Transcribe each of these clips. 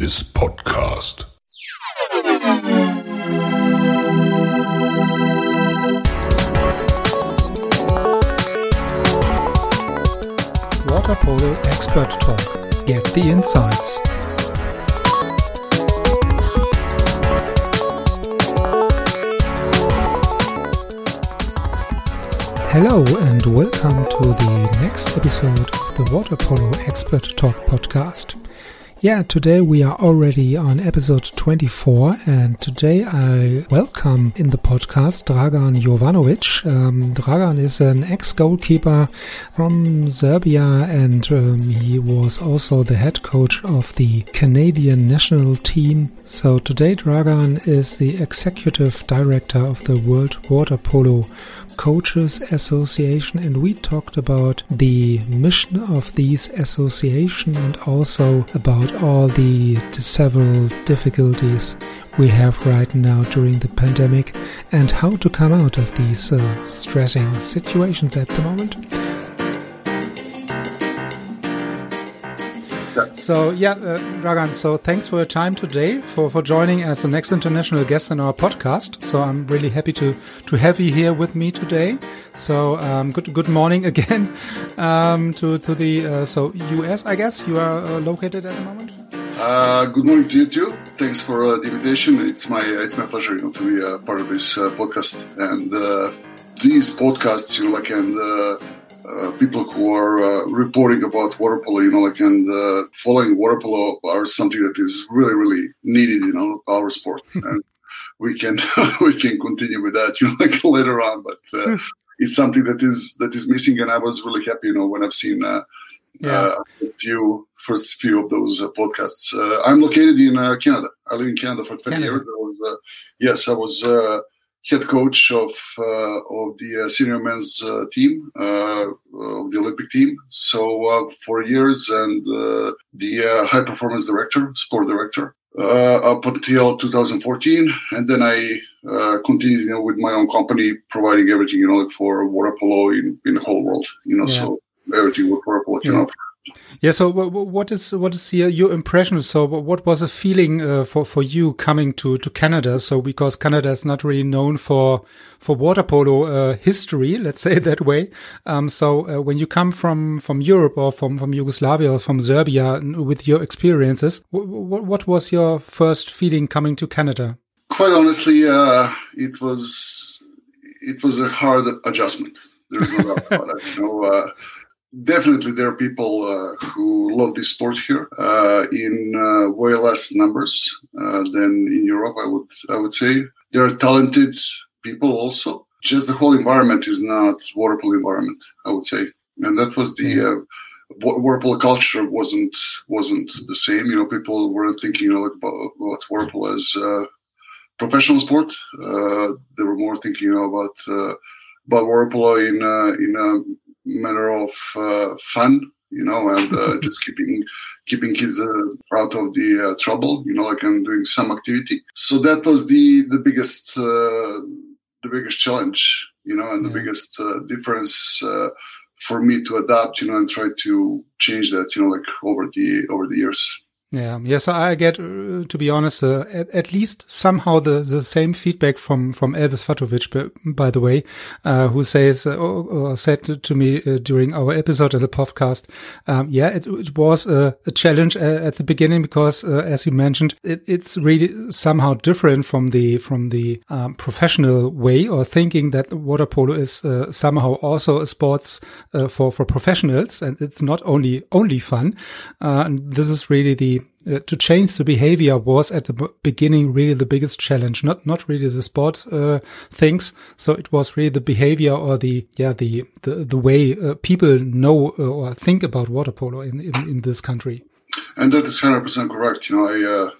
This podcast. Water Polo Expert Talk. Get the insights. Hello and welcome to the next episode of the Water Polo Expert Talk podcast. Yeah, today we are already on episode 24 and today I welcome in the podcast Dragan Jovanovic. Um, Dragan is an ex-goalkeeper from Serbia and um, he was also the head coach of the Canadian national team. So today Dragan is the executive director of the World Water Polo Coaches Association and we talked about the mission of these association and also about all the several difficulties we have right now during the pandemic and how to come out of these uh, stressing situations at the moment. So yeah, uh, Dragan. So thanks for your time today, for for joining as the next international guest in our podcast. So I'm really happy to to have you here with me today. So um, good good morning again um, to to the uh, so US. I guess you are uh, located at the moment. Uh, good morning to you too. Thanks for uh, the invitation. It's my it's my pleasure, you know, to be a part of this uh, podcast and uh, these podcasts, you know, like and uh, people who are uh, reporting about water polo, you know, like and uh, following water polo are something that is really, really needed, you know, our sport, and we can we can continue with that, you know, like later on. But uh, it's something that is that is missing, and I was really happy, you know, when I've seen. Uh, Yeah. uh, a few first few of those uh, podcasts. Uh, I'm located in uh, Canada. I live in Canada for 20 Canada. years. I was, uh, yes, I was uh, head coach of uh, of the uh, senior men's uh, team uh, of the Olympic team. So uh, for years, and uh, the uh, high performance director, sport director, uh, up until 2014, and then I. Uh, continued, you know, with my own company, providing everything, you know, like for water polo in, in the whole world, you know, Yeah. so everything with water polo, you Yeah. know, Yeah. So wh- wh- what is what is your, your impression? So what was a feeling uh, for for you coming to to Canada? So because Canada is not really known for for water polo uh, history, let's say that way. Um, so uh, when you come from from Europe or from from Yugoslavia or from Serbia with your experiences, wh- wh- what was your first feeling coming to Canada? quite honestly, uh, it was it was a hard adjustment. There is no doubt about it. You know, uh, definitely there are people uh, who love this sport here uh, in uh, way less numbers uh, than in Europe. I would I would say there are talented people also. Just the whole environment is not water polo environment. I would say, and that was the. Yeah. Uh, wa- water polo culture wasn't wasn't the same. You know, people weren't thinking you know, like about, about water polo as uh, professional sport. Uh, they were more thinking you know, about uh, about water polo in uh, in a manner of uh, fun, you know, and uh, just keeping keeping kids uh, out of the uh, trouble, you know, like i'm doing some activity. So that was the the biggest uh, the biggest challenge, you know, and the biggest uh, difference. Uh, for me to adapt, you know, and try to change that, you know, like over the over the years. Yeah. So I get, uh, to be honest, uh, at, at least somehow the, the same feedback from from Elvis Fatovic, by, by the way, uh, who says uh, or, or said to, me uh, during our episode of the podcast, um, yeah, it, it was a, a challenge uh, at the beginning because, as you mentioned, it, it's really somehow different from the from the um, professional way or thinking that water polo is somehow also a sports for for professionals and it's not only only fun. And this is really the uh, to change the behavior was at the beginning really the biggest challenge not not really the sport uh, things so it was really the behavior or the yeah the the, the way uh, people know uh, or think about water polo in, in in this country And that is hundred percent correct. You know, I uh,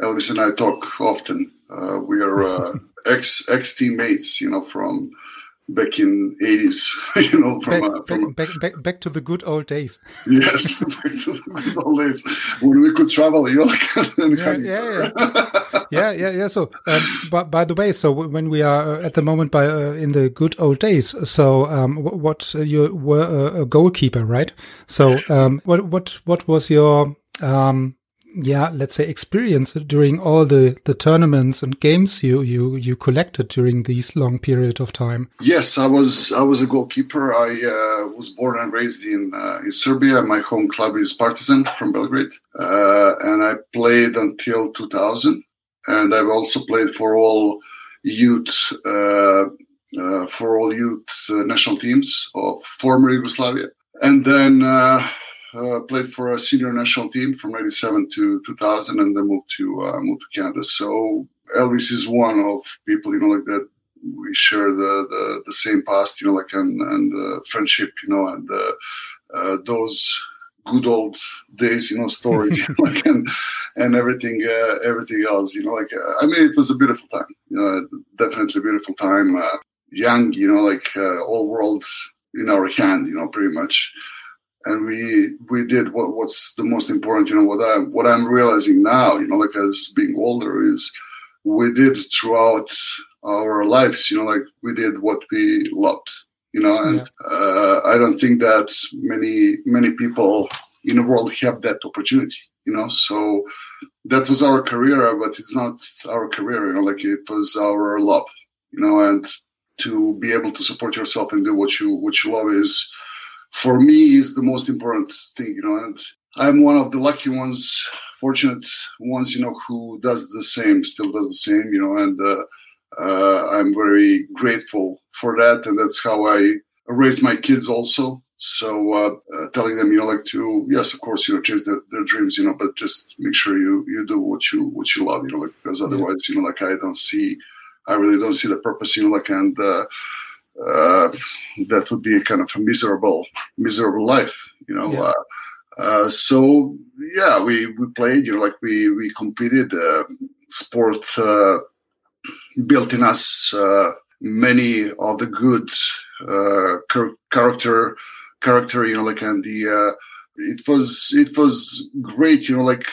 Elvis and I talk often. Uh, we are uh, ex ex teammates. You know, from back in eighties. You know, from back, uh, from back, back, back, back to the good old days yes, back to the good old days when we could travel. You know, like and Yeah, yeah, yeah, yeah, yeah. So, um, but by the way, so when we are uh, at the moment by uh, in the good old days, so um, what uh, you were a, a goalkeeper, right? So, um, what what what was your um, yeah, let's say experience during all the, the tournaments and games you, you, you collected during these long period of time. Yes, I was I was a goalkeeper. I uh, was born and raised in uh, in Serbia. My home club is Partizan from Belgrade, uh, and I played until 2000. And I've also played for all youth uh, uh, for all youth uh, national teams of former Yugoslavia, and then uh, played for a senior national team from '97 to 2000, and then moved to uh, moved to Canada. So Elvis is one of people, you know, like that. We share the the, the same past, you know, like and and uh, friendship, you know, and uh, uh, those good old days, you know, stories, like and and everything, uh, everything else, you know, like I mean, it was a beautiful time, you know, definitely a beautiful time. young, you know, like all world in our hand, you know, pretty much and we we did what what's the most important you know what i what i'm realizing now you know like as being older is we did throughout our lives you know like we did what we loved you know and yeah. uh, i don't think that many many people in the world have that opportunity you know so that was our career but it's not our career you know like it was our love you know and to be able to support yourself and do what you what you love is for me is the most important thing, you know, and I'm one of the lucky ones, fortunate ones, you know, who does the same, still does the same, you know, and uh, uh, I'm very grateful for that. And that's how I raise my kids also. So uh, uh, telling them, you know, like to yes, of course, you know, chase their, their, dreams, you know, but just make sure you you do what you what you love, you know, like because otherwise, you know, like I don't see, I really don't see the purpose, you know, like and uh, uh, that would be a kind of a miserable, miserable life, you know. Yeah. Uh, uh, so yeah, we we played, you know, like we we competed. Uh, sport uh, built in us uh, many of the good char- character, character, you know, like and the. it was it was great, you know, like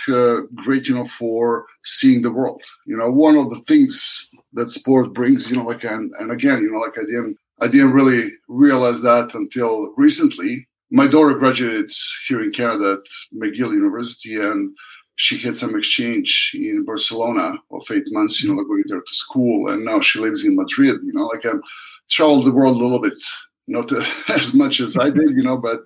great, you know, for seeing the world. You know, one of the things that sport brings, you know, like and and again, you know, like I didn't I didn't really realize that until recently. My daughter graduated here in Canada at McGill University, and she had some exchange in Barcelona of eight months, you know, like going there to school, and now she lives in Madrid. You know, like I've traveled the world a little bit, not as much as I did, you know, but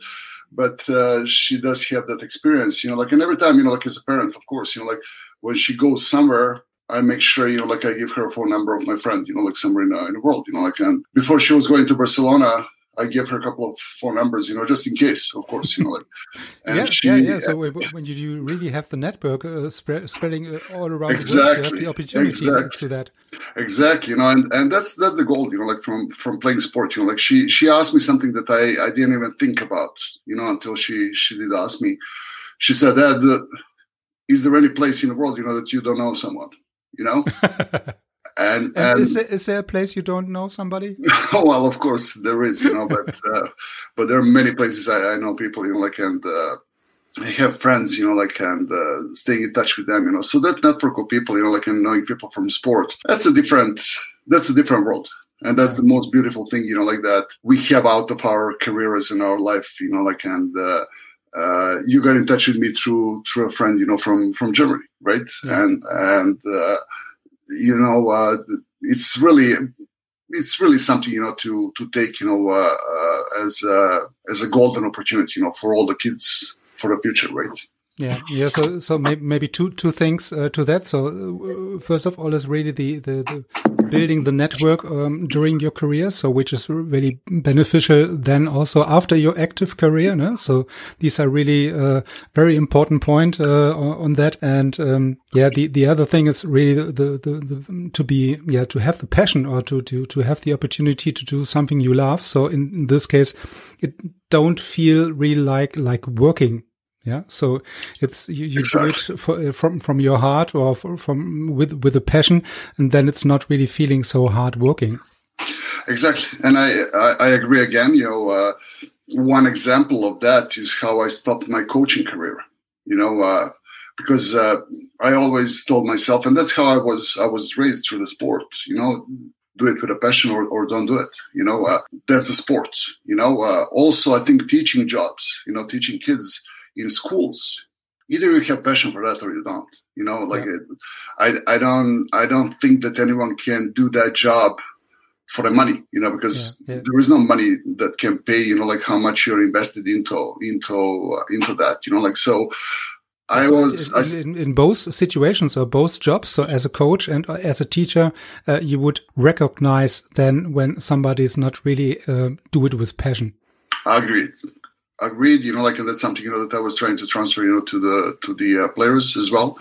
but uh, she does have that experience, you know, like and every time, you know, like as a parent, of course, you know, like when she goes somewhere, I make sure, you know, like I give her a phone number of my friend, you know, like somewhere in, uh, in the world, you know, like, and before she was going to Barcelona, I give her a couple of phone numbers, you know, just in case, of course, you know, like. yeah, she, yeah, yeah. So when you do really have the network uh, spread, spreading uh, all around exactly, the world, you have the opportunity exactly. to that. Exactly, you know, and, and that's that's the goal, you know, like from from playing sport, you know, like she she asked me something that I I didn't even think about, you know, until she she did ask me. She said, "Dad, uh, is there any place in the world, you know, that you don't know someone?" You know. and, and is, there, is, there a place you don't know somebody? oh, well, of course there is, you know, but uh, but there are many places I, I, know people, you know, like and uh, I have friends, you know, like and uh, staying in touch with them, you know. So that network of people, you know, like and knowing people from sport, that's a different that's a different world. And that's the most beautiful thing, you know, like that we have out of our careers in our life, you know, like and uh, uh, you got in touch with me through through a friend, you know, from from Germany, right? Yeah. And and uh, you know, uh, it's really it's really something you know to to take you know uh, uh, as uh, as a golden opportunity, you know, for all the kids for the future, right? Yeah, yeah. So, so maybe, maybe two two things uh, to that. So, uh, first of all, is really the the, the building the network um, during your career, so which is really beneficial. Then also after your active career, no? so these are really uh, very important point uh, on that. And um, yeah, the the other thing is really the, the, the, to be yeah to have the passion or to to to have the opportunity to do something you love. So in, in this case, it don't feel really like like working yeah, so it's you, you exactly. do it for, from from your heart or for, from with with a passion, and then it's not really feeling so hard working. Exactly, and I I, I agree again. You know, uh, one example of that is how I stopped my coaching career. You know, uh, because uh, I always told myself, and that's how I was I was raised through the sport. You know, do it with a passion or, or don't do it. You know, uh, that's the sport. You know, uh, also I think teaching jobs. You know, teaching kids in schools either you have passion for that or you don't. You know, like yeah. it, I I don't I don't think that anyone can do that job for the money, you know, because yeah, yeah. there is no money that can pay, you know, like how much you're invested into into uh, into that, you know, like so. I so was in, in, in, both situations or both jobs. So as a coach and uh, as a teacher, uh, you would recognize then when somebody is not really uh, do it with passion. I agree. Agreed. You know, like and that's something you know that I was trying to transfer, you know, to the to the uh, players as well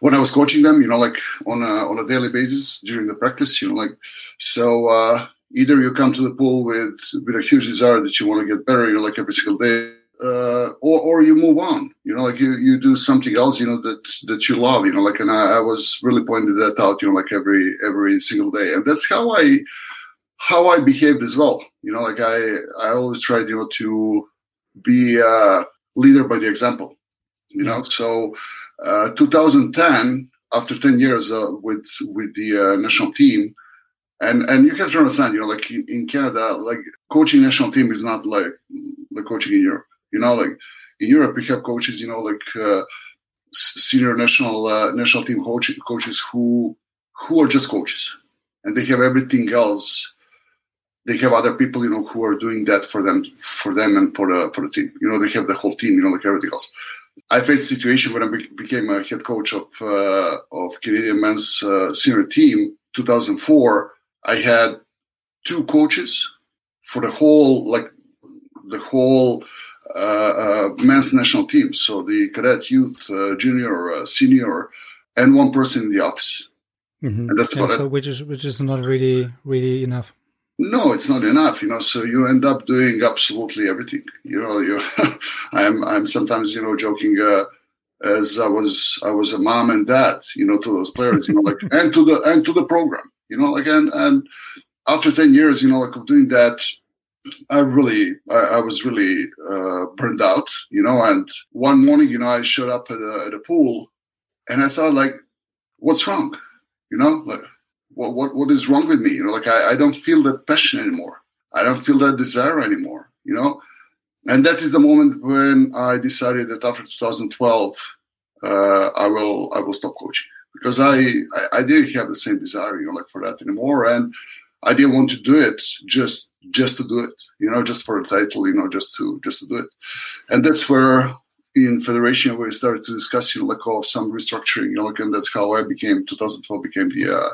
when I was coaching them, you know, like on a, on a daily basis during the practice, you know, like, so, uh, either you come to the pool with, with a huge desire that you want to get better, you know, like every single day, uh, or, or you move on, you know, like you, you do something else, you know, that, that you love, you know, like, and I, I was really pointing that out, you know, like every, every single day. And that's how I, how I behaved as well. You know, like I, I always tried, you know, to be a leader by the example, you know, so, uh, 2010, after 10 years uh, with with the uh, national team, and and you have to understand, you know, like in, in, Canada, like coaching national team is not like the coaching in Europe. You know, like in Europe, we have coaches, you know, like uh, senior national uh, national team coach, coaches who who are just coaches, and they have everything else. They have other people, you know, who are doing that for them, for them, and for the for the team. You know, they have the whole team, you know, like everything else. I faced a situation when I be- became a head coach of uh, of Canadian men's uh, senior team, 2004. I had two coaches for the whole like the whole uh, uh men's national team. So the cadet, youth, uh, junior, uh, senior, and one person in the office. Mm-hmm. And that's yeah, so it. which is which is not really really enough no, it's not enough, you know. So you end up doing absolutely everything. You know, you, I'm I'm sometimes you know joking uh, as I was I was a mom and dad, you know, to those players, you know, like and to the and to the program, you know, like and and after ten years, you know, like of doing that, I really I, I was really uh, burned out, you know. And one morning, you know, I showed up at a, at a pool, and I thought like, what's wrong, you know, like what, what, what is wrong with me? You know, like I, I don't feel that passion anymore. I don't feel that desire anymore, you know? And that is the moment when I decided that after 2012, uh, I will, I will stop coaching because I, I, I didn't have the same desire, you know, like for that anymore. And I didn't want to do it just, just to do it, you know, just for a title, you know, just to, just to do it. And that's where in federation we started to discuss, you know, like of some restructuring, you know, like, and that's how I became 2012 became the uh,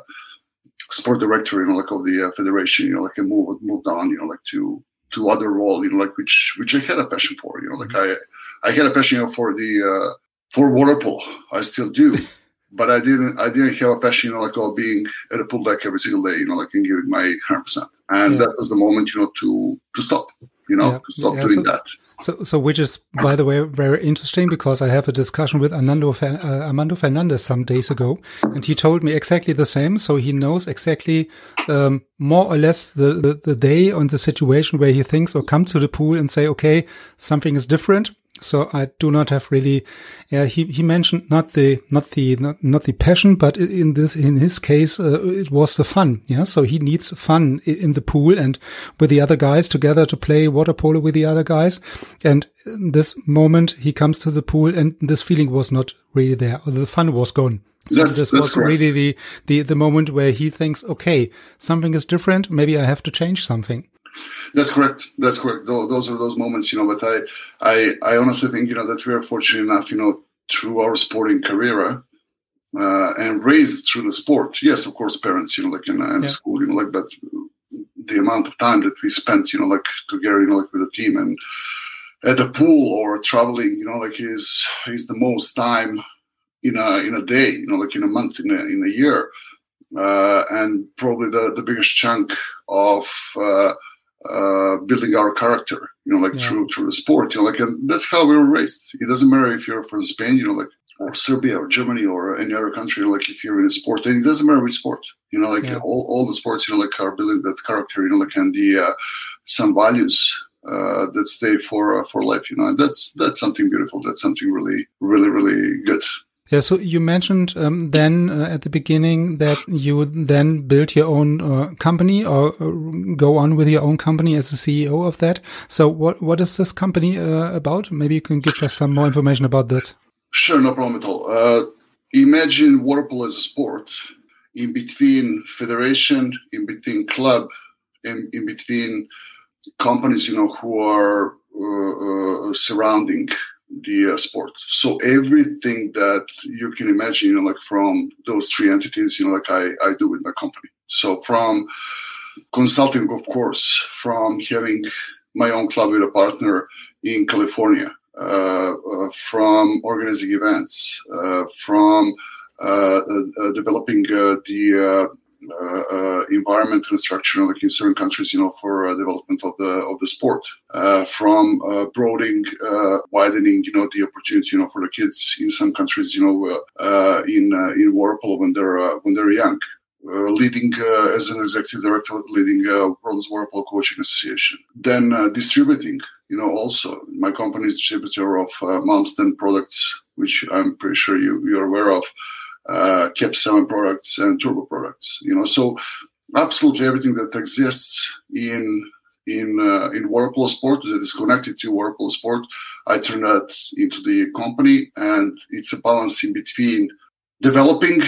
sport director, you know, like of the uh, federation, you know, like I moved moved on, you know, like to to other role, you know, like which which I had a passion for, you know, like I I had a passion you know, for the uh, for water polo. I still do, but I didn't I didn't have a passion, you know, like of being at a pool deck every single day, you know, like and giving my hundred percent. And yeah. that was the moment, you know, to to stop, you know, yeah. to stop yeah, doing so, that. So, so which is, by the way, very interesting because I have a discussion with Armando, uh, Armando Fernandez some days ago, and he told me exactly the same. So he knows exactly um, more or less the, the, the day on the situation where he thinks or come to the pool and say, okay, something is different. So I do not have really. Yeah, he he mentioned not the not the not, not the passion, but in this in his case, uh, it was the fun. Yeah, so he needs fun in the pool and with the other guys together to play water polo with the other guys. And this moment, he comes to the pool, and this feeling was not really there. The fun was gone. So that's, this that's was correct. really the, the the moment where he thinks, okay, something is different. Maybe I have to change something. That's correct. That's correct. Those are those moments, you know. But I, I, I honestly think, you know, that we are fortunate enough, you know, through our sporting career uh, and raised through the sport. Yes, of course, parents, you know, like in, in yeah. school, you know, like, but the amount of time that we spent, you know, like together, you know, like with the team and at the pool or traveling, you know, like is is the most time in a in a day, you know, like in a month, in a in a year, uh, and probably the the biggest chunk of uh, uh, building our character, you know, like yeah. through through the sport, you know, like and that's how we were raised. It doesn't matter if you're from Spain, you know, like or Serbia or Germany or any other country, you know, like if you're in a sport, and it doesn't matter which sport, you know, like yeah. all, all the sports, you know, like are building that character, you know, like and the uh, some values uh, that stay for uh, for life, you know, and that's that's something beautiful. That's something really, really, really good. Yeah, so you mentioned um, then uh, at the beginning that you would then build your own uh, company or uh, go on with your own company as a CEO of that. So what what is this company uh, about? Maybe you can give us some more information about that. Sure, no problem at all. Uh, imagine water polo as a sport in between federation, in between club, in, in between companies, you know, who are uh, surrounding the uh, sport. So everything that you can imagine, you know, like from those three entities, you know, like I, I do with my company. So from consulting, of course, from having my own club with a partner in California, uh, uh, from organizing events, uh, from uh, uh, developing the Uh, uh, environment and structure like in certain countries, you know, for uh, development of the of the sport, uh, from uh, broadening, uh, widening, you know, the opportunity, you know, for the kids in some countries, you know, uh, in in water polo when they're when they're young. leading as an executive director, leading World Water Polo Coaching Association. Then distributing, you know, also my company is distributor of Malmsten products, which I'm pretty sure you you're aware of uh, Cap 7 products and turbo products. You know, so absolutely everything that exists in in uh, in water polo sport that is connected to water polo sport, I turn that into the company, and it's a balance in between developing,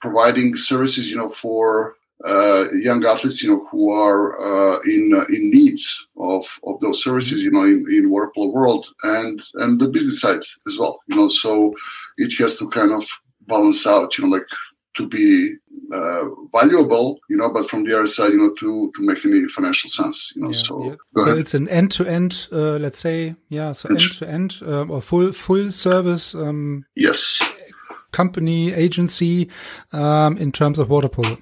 providing services, you know, for uh, young athletes, you know, who are uh, in uh, in need of of those services, you know, in in water polo world, and and the business side as well, you know. So it has to kind of balance out, you know, like to be uh, valuable, you know, but from the other side, you know, to to make any financial sense, you know. Yeah, so, yeah. so it's an end to end, let's say, yeah, so end to end or full full service. Um, yes. Company agency um, in terms of water polo.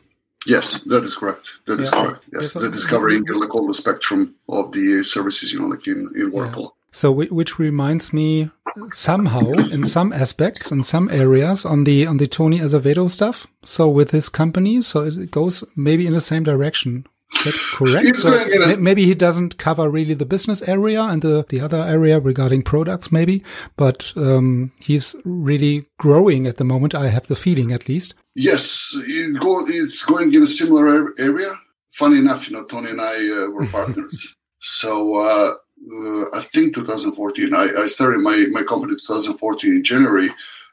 Yes, that is correct. That is yeah. correct. Yes, the discovering like all the spectrum of the services, you know, like in in water polo. So, which reminds me somehow, in some aspects, in some areas, on the on the Tony Azevedo stuff. So, with his company, so it goes maybe in the same direction. Is that correct? So maybe he doesn't cover really the business area and the, the other area regarding products, maybe, but um, he's really growing at the moment. I have the feeling, at least. Yes, it go, it's going in a similar area. Funny enough, you know, Tony and I uh, were partners. so uh, uh, I think 2014. I, I, started my, my company 2014 in January,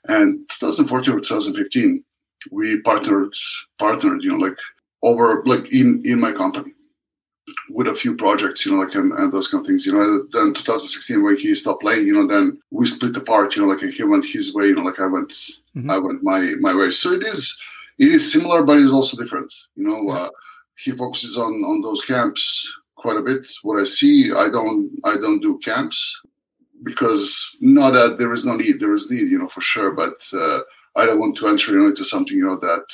and 2014 or 2015, we partnered partnered, you know, like over like in in my company with a few projects, you know, like and, and those kind of things. You know, then 2016 when he stopped playing, you know, then we split apart. You know, like he went his way, you know, like I went mm-hmm. I went my my way. So it is it is similar, but it's also different. You know, yeah. uh, he focuses on on those camps quite a bit. What I see, I don't I don't do camps because not that there is no need, there is need, you know, for sure, but uh, I don't want to enter you know, into something you know that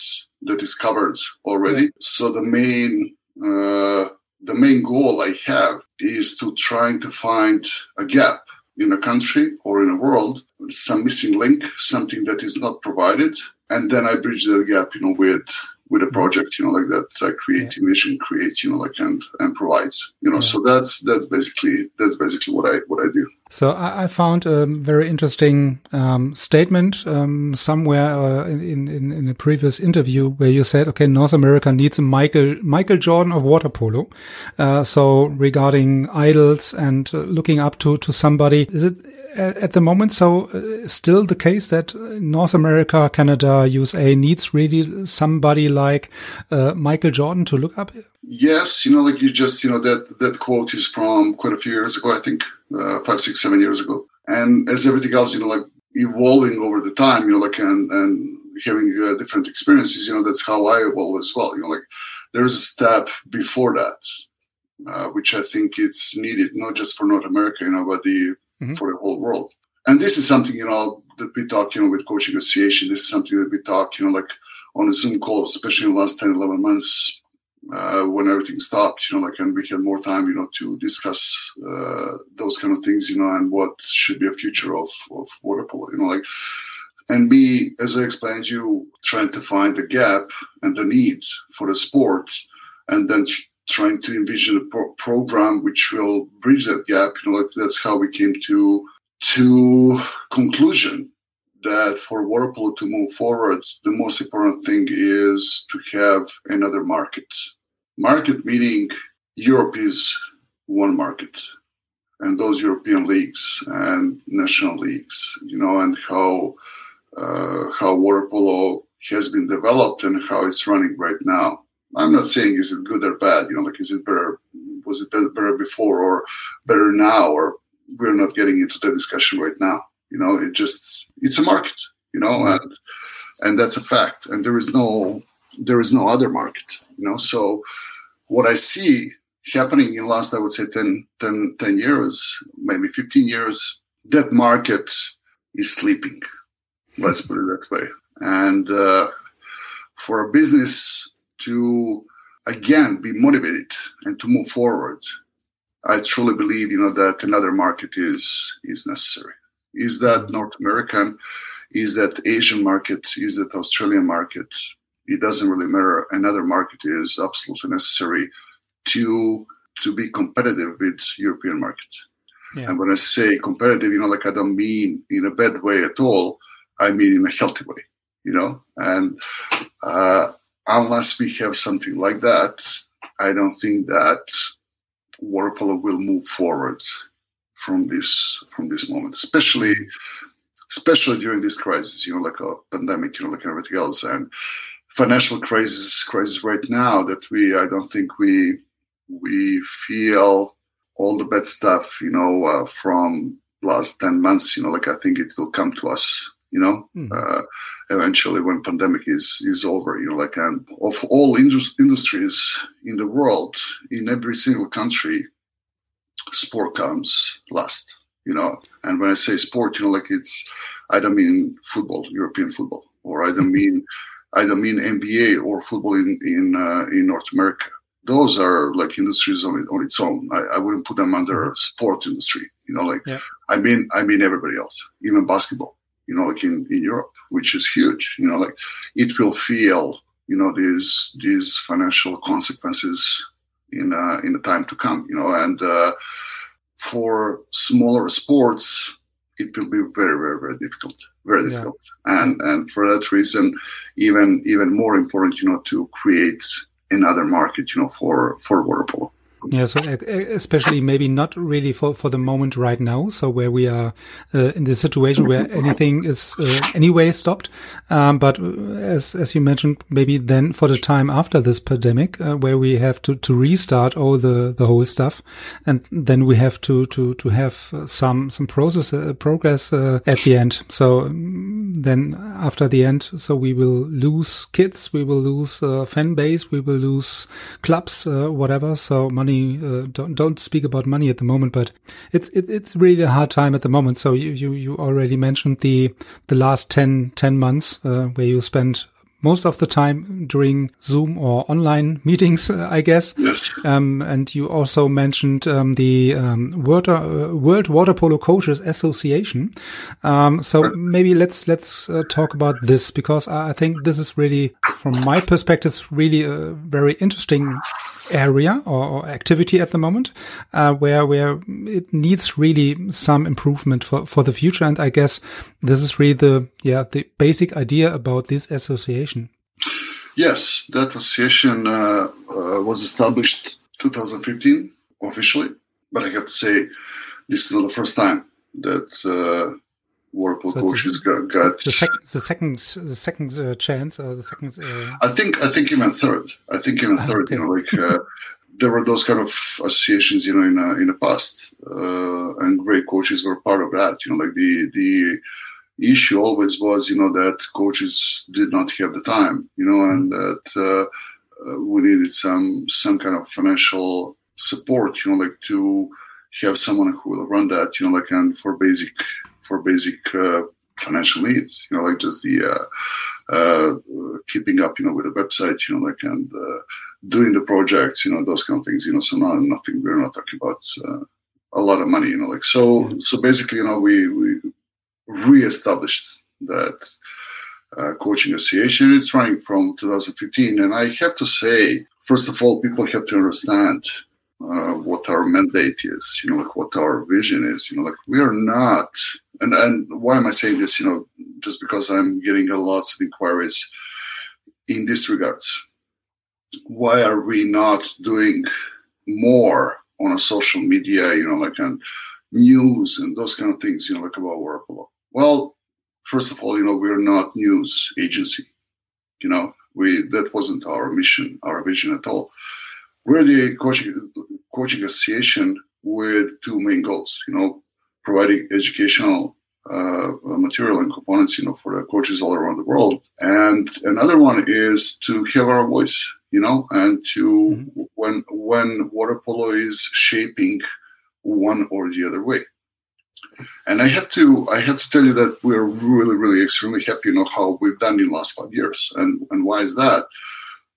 that is covered already. Yeah. So the main uh, the main goal I have is to trying to find a gap in a country or in a world, some missing link, something that is not provided, and then I bridge that gap, you know, with with a mm-hmm. project, you know, like that, like create, mission, create, you know, like and and provide, you know. Yeah. So that's that's basically that's basically what I what I do. So I, I found a very interesting um, statement um, somewhere uh, in, in in a previous interview where you said, okay, North America needs a Michael Michael Jordan of water polo. Uh, so regarding idols and uh, looking up to to somebody, is it at the moment so uh, still the case that North America, Canada, USA needs really somebody like uh, Michael Jordan to look up? Yes, you know, like you just, you know, that that quote is from quite a few years ago, I think, uh, five, six, seven years ago. And as everything else, you know, like evolving over the time, you know, like and and having uh, different experiences, you know, that's how I evolve as well. You know, like there's a step before that, uh, which I think it's needed, not just for North America, you know, but the mm-hmm. for the whole world. And this is something, you know, that we talk, you know, with Coaching Association. This is something that we talk, you know, like on a Zoom call, especially in the last 10, 11 months, uh, when everything stopped, you know, like, and we had more time, you know, to discuss uh, those kind of things, you know, and what should be a future of, of water polo, you know, like, and me, as I explained you, trying to find the gap and the need for the sport, and then trying to envision a pro- program which will bridge that gap. You know, like that's how we came to to conclusion that for water polo to move forward, the most important thing is to have another market. Market meaning Europe is one market. and those European leagues and national leagues, you know, and how uh, how water polo has been developed and how it's running right now. I'm not saying is it good or bad, you know, like is it better, was it better before or better now, or we're not getting into the discussion right now. You know, it just it's a market, you know, and and that's a fact, and there is no there is no other market, you know. So what I see happening in last, I would say 10, 10, 10 years, maybe 15 years, that market is sleeping. Let's put it that way. And uh, for a business to again be motivated and to move forward, I truly believe, you know, that another market is is necessary. Is that North American? Is that Asian market? Is that Australian market? It doesn't really matter. Another market is absolutely necessary to to be competitive with European market. Yeah. And when I say competitive, you know, like I don't mean in a bad way at all. I mean in a healthy way, you know. And uh, unless we have something like that, I don't think that water polo will move forward from this from this moment, especially especially during this crisis. You know, like a pandemic, you know, like everything else, and financial crisis crisis right now that we I don't think we we feel all the bad stuff, you know, uh, from last 10 months, you know, like I think it will come to us, you know, mm. uh, eventually when pandemic is, is over, you know, like, and of all indus- industries in the world, in every single country, sport comes last, you know, and when I say sport, you know, like it's, I don't mean football, European football, or I don't mean, I don't mean NBA or football in, in, uh, in North America those are like industries on, on its own. I, I, wouldn't put them under mm-hmm. sport industry. You know, like yeah. I mean, I mean everybody else, even basketball. You know, like in, in Europe, which is huge. You know, like it will feel you know these these financial consequences in uh, in the time to come. You know, and uh, for smaller sports, it will be very very very difficult, very difficult. Yeah. And and for that reason, even even more important, you know, to create another market, you know, for for water polo. Yeah, so especially maybe not really for, for the moment right now. So where we are uh, in the situation where anything is uh, anyway stopped. Um, but as, as you mentioned, maybe then for the time after this pandemic, uh, where we have to, to restart all the, the whole stuff. And then we have to, to, to have some, some process, uh, progress uh, at the end. So um, then after the end, so we will lose kids, we will lose uh, fan base, we will lose clubs, whatever. So money money. Uh, don't don't speak about money at the moment, but it's it, it's really a hard time at the moment. So you you, you already mentioned the the last 10, 10 months uh, where you spent most of the time during Zoom or online meetings, uh, I guess. Yes. Um, and you also mentioned um, the um, World, uh, World Water Polo Coaches Association. Um, so maybe let's let's uh, talk about this because I think this is really, from my perspective, it's really a very interesting area or, or activity at the moment, uh, where where it needs really some improvement for for the future. And I guess this is really the yeah the basic idea about this association? Yes, that association uh, uh, was established 2015 officially, but I have to say this is the first time that uh, water polo coaches got, got the, sec- the second the second uh, chance or the second. Uh... I think I think even third. I think even third. Okay. You know, like uh, there were those kind of associations, you know, in uh, in the past, uh, and great coaches were part of that. You know, like the the issue always was, you know, that coaches did not have the time, you know, and that uh, uh, we needed some some kind of financial support, you know, like to have someone who will run that, you know, like and for basic for basic uh, financial needs, you know, like just the uh, uh, keeping up, you know, with the website, you know, like and uh, doing the projects, you know, those kind of things, you know. So not nothing. We're not talking about a lot of money, you know, like so. So basically, you know, we we re-established that uh, coaching association. It's running from 2015, and I have to say, first of all, people have to understand uh, what our mandate is. You know, like what our vision is. You know, like we are not. And and why am I saying this? You know, just because I'm getting a lots of inquiries in this regards. Why are we not doing more on a social media? You know, like and news and those kind of things, you know, like about water polo? Well, first of all, you know, we're not news agency. You know, we that wasn't our mission, our vision at all. We're the coaching coaching association with two main goals. You know, providing educational uh, material and components, you know, for the coaches all around the world. And another one is to have our voice, you know, and to mm-hmm. when when water polo is shaping one or the other way. And I have to I have to tell you that we're really really extremely happy, you know, how we've done in the last five years. And and why is that?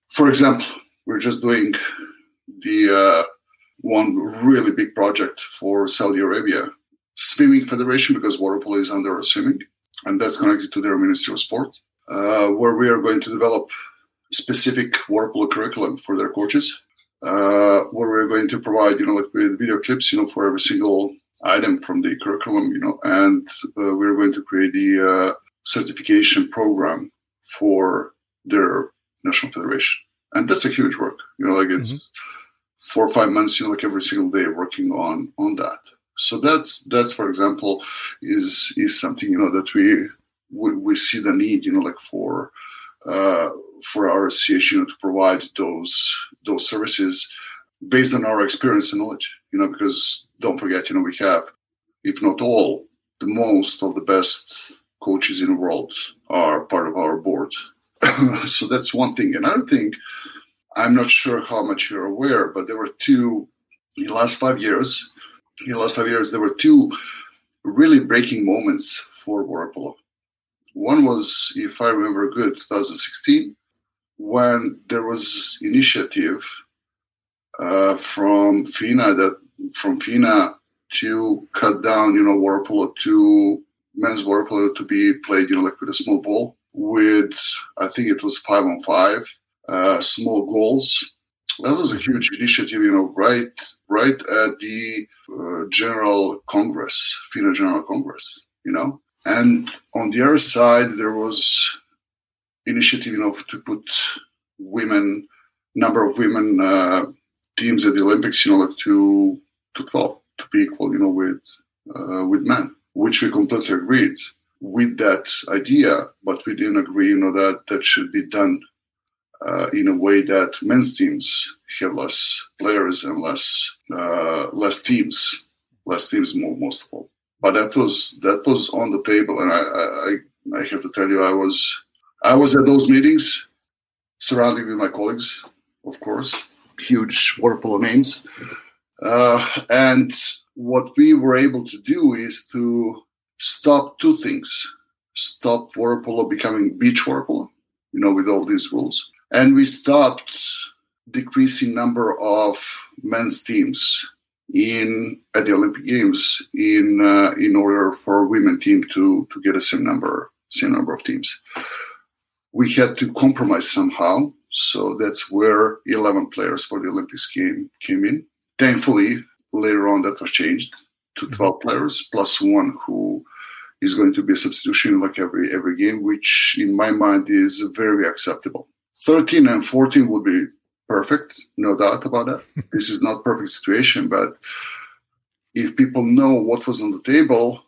For example, we're just doing the uh, one really big project for Saudi Arabia swimming federation because water polo is under swimming, and that's connected to their Ministry of Sport, uh, where we are going to develop specific water polo curriculum for their coaches, uh, where we're going to provide, you know, like video clips, you know, for every single item from the curriculum, you know, and uh, we're going to create the uh, certification program for their national federation, and that's a huge work, you know, like it's. Mm-hmm. Four or five months, you know, like every single day, working on on that. So that's that's for example is is something you know that we we, we see the need you know like for uh, for our association to provide those those services based on our experience and knowledge you know because don't forget you know we have if not all the most of the best coaches in the world are part of our board so that's one thing another thing i'm not sure how much you're aware but there were two in the last five years in the last five years, there were two really breaking moments for water polo. One was, if I remember good, 2016, when there was initiative uh, from FINA that from FINA to cut down, you know, water polo to men's water polo to be played, you know, like with a small ball with I think it was five on five, uh, small goals that was a huge initiative, you know, right, right at the uh, General Congress, FINA General Congress, you know. And on the other side, there was initiative, you know, to put women, number of women uh, teams at the Olympics, you know, like to to twelve, to be equal, you know, with uh, with men, which we completely agreed with that idea, but we didn't agree, you know, that that should be done uh, in a way that men's teams have less players and less uh, less teams, less teams most of all. But that was that was on the table, and I, I I have to tell you, I was I was at those meetings, surrounded with my colleagues, of course, huge water polo names, uh, and what we were able to do is to stop two things: stop polo becoming beach polo, you know, with all these rules, and we stopped decreasing number of men's teams in at the Olympic Games in uh, in order for women team to to get a same number same number of teams. We had to compromise somehow, so that's where 11 players for the Olympics game came in. Thankfully, later on that was changed to 12 players plus one who is going to be a substitution like every every game, which in my mind is very acceptable. 13 and 14 would be perfect, no doubt about that. this is not perfect situation, but if people know what was on the table,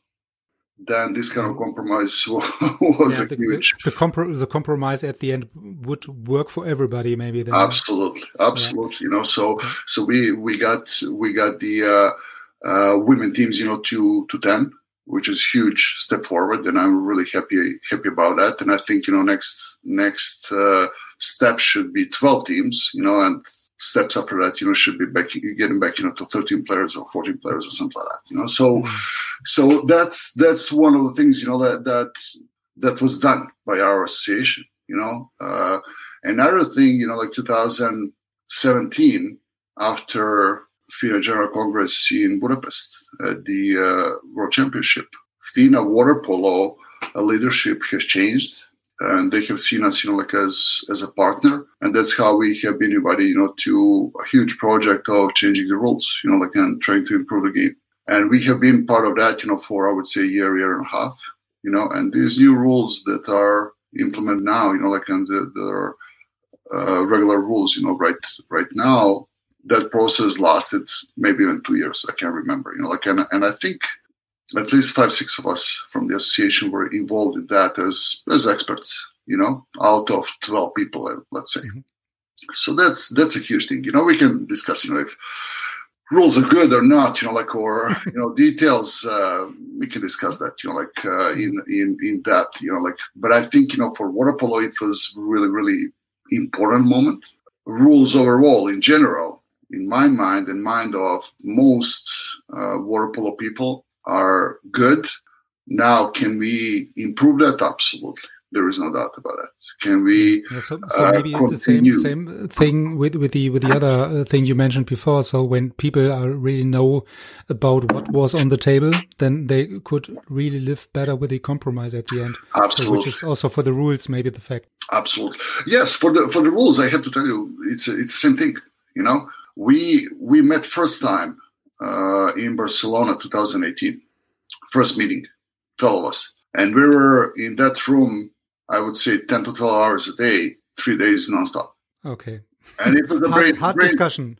then this kind of compromise was yeah, the, huge. The, compro- the, compromise at the end would work for everybody, maybe. Then. Absolutely, absolutely. Yeah. You know, so so we we got we got the uh, uh, women teams, you know, to to ten, which is huge step forward, and I'm really happy happy about that. And I think you know next next. Uh, steps should be 12 teams, you know, and steps after that, you know, should be back, getting back, you know, to 13 players or 14 players or something like that, you know. So, mm-hmm. so that's that's one of the things, you know, that that that was done by our association, you know. Uh, another thing, you know, like 2017, after FINA General Congress in Budapest at the uh, World Championship, FINA water polo leadership has changed and they have seen us, you know, like as as a partner, and that's how we have been invited, you know, to a huge project of changing the rules, you know, like and trying to improve the game. And we have been part of that, you know, for I would say a year, year and a half, you know, and these new rules that are implemented now, you know, like and the, the uh, regular rules, you know, right right now, that process lasted maybe even two years. I can't remember. You know, like and and I think at least five six of us from the association were involved in that as as experts. You know, out of twelve people, let's say. Mm-hmm. So that's that's a huge thing. You know, we can discuss. You know, if rules are good or not. You know, like or you know details. Uh, we can discuss that. You know, like uh, in in in that. You know, like. But I think you know for water polo, it was really really important moment. Rules overall, in general, in my mind and mind of most uh, water polo people, are good. Now, can we improve that? Absolutely. There is no doubt about it. Can we? Yeah, so, so uh, it's the same same thing with with the with the other uh, thing you mentioned before. So when people are really know about what was on the table, then they could really live better with the compromise at the end. Absolutely, so, which is also for the rules maybe the fact. Absolutely, yes. For the for the rules, I have to tell you, it's it's the same thing. You know, we we met first time uh, in Barcelona, 2018, first meeting, twelve of us, and we were in that room I would say 10 to 12 hours a day, three days nonstop. Okay. And it was a hard, hard discussion.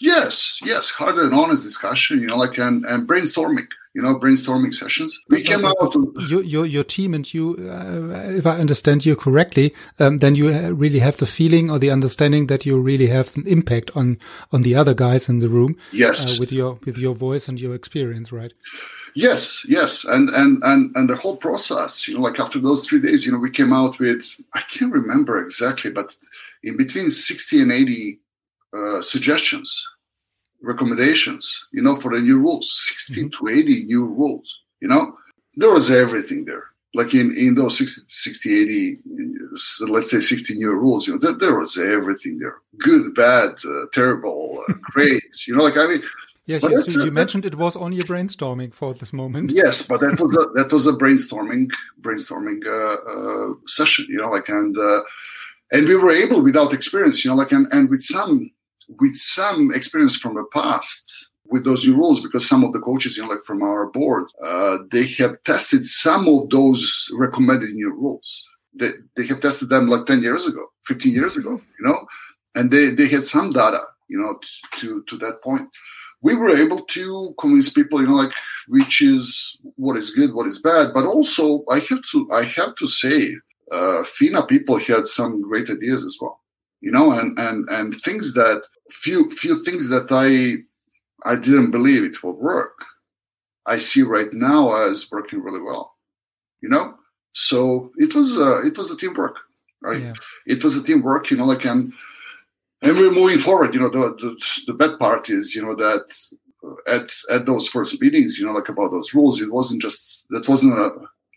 Yes, yes, hard and honest discussion, you know, like, and, and brainstorming, you know, brainstorming sessions. We came out. your, your, your team and you, uh, if I understand you correctly, um, then you really have the feeling or the understanding that you really have an impact on, on the other guys in the room. Yes. Uh, with your, with your voice and your experience, right? Yes, yes, and and and and the whole process, you know, like after those three days, you know, we came out with I can't remember exactly, but in between sixty and eighty uh, suggestions, recommendations, you know, for the new rules, 60 mm-hmm. to eighty new rules. You know, there was everything there. Like in in those 60, 60 80, let's say sixty new rules, you know, there, there was everything there, good, bad, uh, terrible, uh, great. You know, like I mean Yes, yes you, you mentioned it was only a brainstorming for this moment. Yes, but that was a, that was a brainstorming brainstorming uh, uh, session, you know, like and uh, and we were able without experience, you know, like and, and with some with some experience from the past with those new rules, because some of the coaches, you know, like from our board, uh, they have tested some of those recommended new rules. They they have tested them like ten years ago, fifteen years ago, you know, and they they had some data, you know, to to that point we were able to convince people, you know, like which is what is good, what is bad. But also, I have to, I have to say, uh, FINA people had some great ideas as well, you know, and and and things that few few things that I I didn't believe it would work. I see right now as working really well, you know. So it was a, it was a teamwork, right? Yeah. It was a teamwork, you know, like and and we're moving forward. You know, the, the, the bad part is, you know, that uh, at at those first meetings, you know, like about those rules, it wasn't just that wasn't a,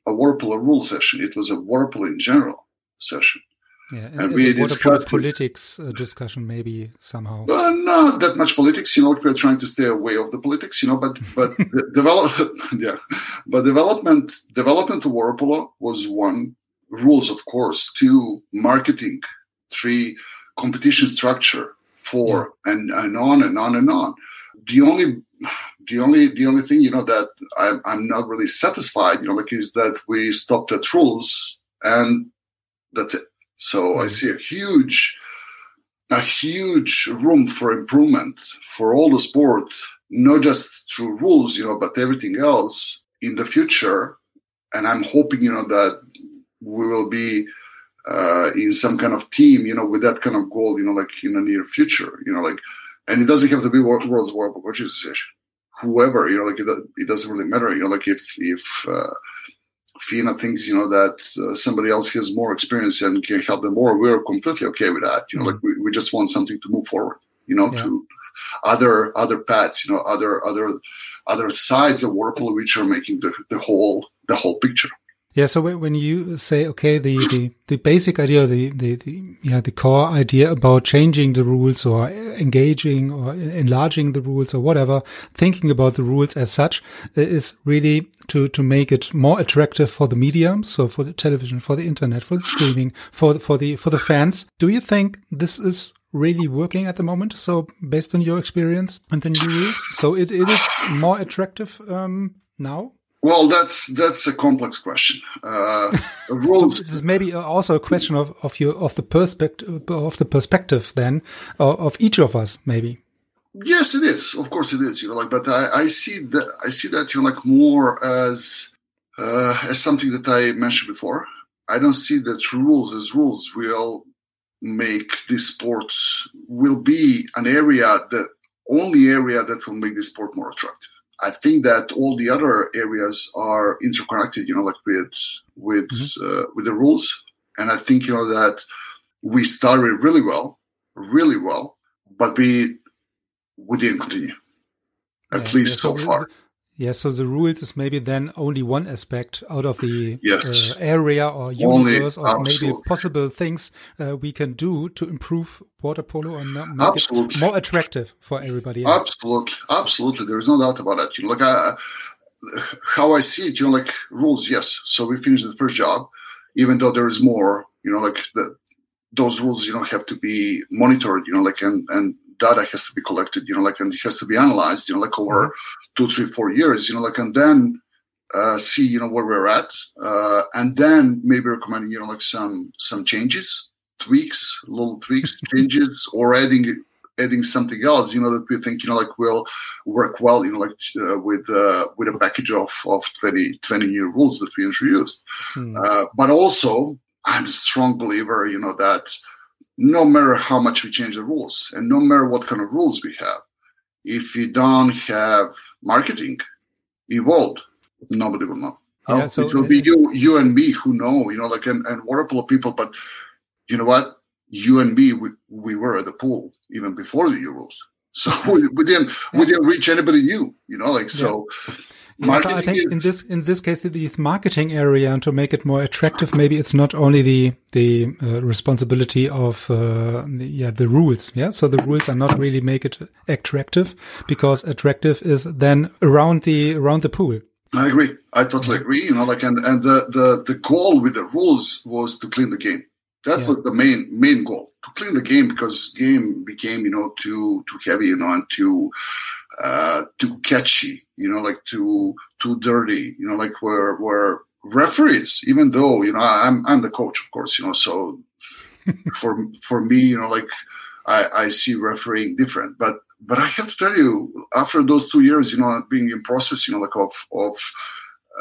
a water polo rule session. It was a water polo in general session. Yeah, and, and we discussed politics uh, discussion maybe somehow. Uh, not that much politics, you know. We're trying to stay away of the politics, you know. But but develop, yeah, but development development of water polo was one rules, of course. Two marketing, three competition structure four yeah. and, and on and on and on. The only the only the only thing you know that I'm, I'm not really satisfied you know like is that we stopped at rules and that's it so mm-hmm. i see a huge a huge room for improvement for all the sport not just through rules you know but everything else in the future and i'm hoping you know that we will be uh, in some kind of team, you know, with that kind of goal, you know, like in the near future, you know, like, and it doesn't have to be World World Coaches Association, whoever, you know, like it, it, doesn't really matter, you know, like if if uh, FINA thinks, you know, that uh, somebody else has more experience and can help them more, we're completely okay with that, you know, mm-hmm. like we, we just want something to move forward, you know, yeah. to other other paths, you know, other other other sides of water polo which are making the, the whole the whole picture. Yeah. So when you say, okay, the, the, the basic idea, the, the, the, yeah, the core idea about changing the rules or engaging or enlarging the rules or whatever, thinking about the rules as such uh, is really to, to make it more attractive for the medium. So for the television, for the internet, for the streaming, for for the, for the fans. Do you think this is really working at the moment? So based on your experience and the new rules, so it, it is more attractive, um, now? Well, that's that's a complex question. Uh, so rules. this is maybe also a question of, of your of the perspective of the perspective then of, of each of us maybe. Yes, it is. Of course, it is. You know, like, but I, I see that I see that you know, like more as uh, as something that I mentioned before. I don't see that rules as rules will make this sport will be an area the only area that will make this sport more attractive. I think that all the other areas are interconnected, you know, like with with mm-hmm. uh, with the rules. And I think you know that we started really well, really well, but we we didn't continue, at yeah, least yeah, so, so far. Yeah, so the rules is maybe then only one aspect out of the yes. uh, area or universe only, of maybe possible things uh, we can do to improve water polo and make absolutely. it more attractive for everybody else. Absolutely, absolutely. There is no doubt about that. You know, like I, how I see it, you know, like rules. Yes, so we finished the first job, even though there is more. You know, like the, those rules, you know, have to be monitored. You know, like and and data has to be collected, you know, like, and it has to be analyzed, you know, like over two, three, four years, you know, like, and then uh, see, you know, where we're at, uh, and then maybe recommending, you know, like some some changes, tweaks, little tweaks, changes, or adding adding something else, you know, that we think, you know, like will work well, you know, like uh, with uh, with a package of of 20, 20 new rules that we introduced. Mm. Uh, but also, I'm a strong believer, you know, that no matter how much we change the rules and no matter what kind of rules we have, if we don't have marketing involved, nobody will know. Yeah, oh, so it will be you, you and me who know, you know, like and, and water polo people. But you know what? You and me, we, we were at the pool even before the Euros, so we, we didn't yeah. we didn't reach anybody new, you know, like so. Yeah. So I think in this in this case, the marketing area and to make it more attractive, maybe it's not only the the uh, responsibility of uh, yeah the rules. Yeah, so the rules are not really make it attractive because attractive is then around the around the pool. I agree. I totally agree. You know, like and and the the the goal with the rules was to clean the game. That yeah. was the main main goal to clean the game because game became you know too too heavy you know and too uh, too catchy, you know, like too too dirty, you know, like where where referees, even though you know I'm I'm the coach, of course, you know, so for for me, you know, like I, I see refereeing different, but but I have to tell you, after those two years, you know, being in process, you know, like of of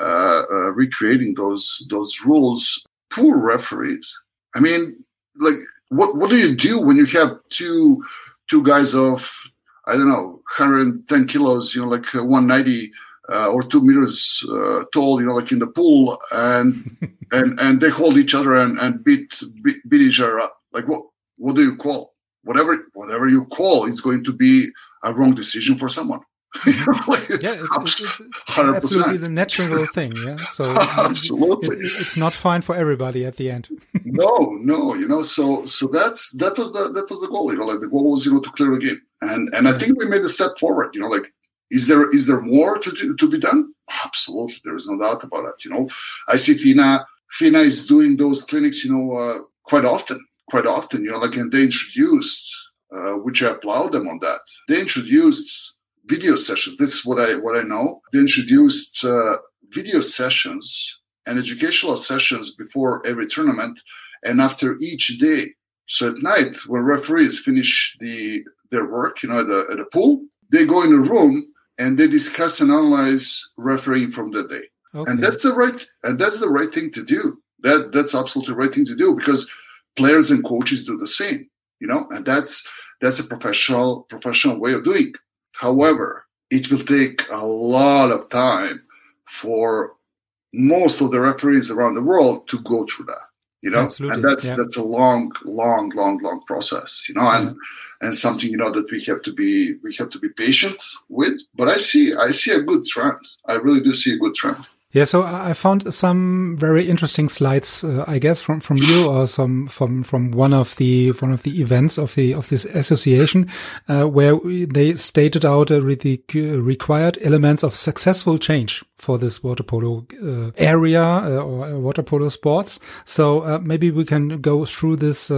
uh, uh, recreating those those rules, poor referees. I mean, like, what what do you do when you have two two guys of I don't know, 110 kilos, you know, like uh, 190 uh, or two meters uh, tall, you know, like in the pool, and and and they hold each other and, and beat, beat, beat each other up. Like what? What do you call? Whatever whatever you call, it's going to be a wrong decision for someone. Yeah, it's, it's, it's absolutely the natural thing. Yeah, so absolutely, it, it's not fine for everybody at the end. no, no, you know, so so that's that was the that was the goal. You know, like the goal was you know to clear the game, and and I think we made a step forward. You know, like is there is there more to do, to be done? Absolutely, there is no doubt about it. You know, I see FINA FINA is doing those clinics. You know, uh, quite often, quite often. You know, like and they introduced, uh, which I applaud them on that. They introduced video sessions. This is what I what I know. They introduced uh, video sessions and educational sessions before every tournament and after each day. So at night, when referees finish the their work, you know, at the, at the pool, they go in a room and they discuss and analyze refereeing from that day. Okay. And that's the right and that's the right thing to do. That that's absolutely the right thing to do because players and coaches do the same, you know, and that's that's a professional professional way of doing. However, it will take a lot of time for most of the referees around the world to go through that. You know, Absolutely. and that's yeah. that's a long, long, long, long process. You know, and yeah. and something you know that we have to be we have to be patient with. But I see I see a good trend. I really do see a good trend. Yeah, so I found some very interesting slides, uh, I guess, from from you or some from from one of the one of the events of the of this association, uh, where they stated out uh, the required elements of successful change for this water polo uh, area uh, or uh, water polo sports. So maybe we can go through this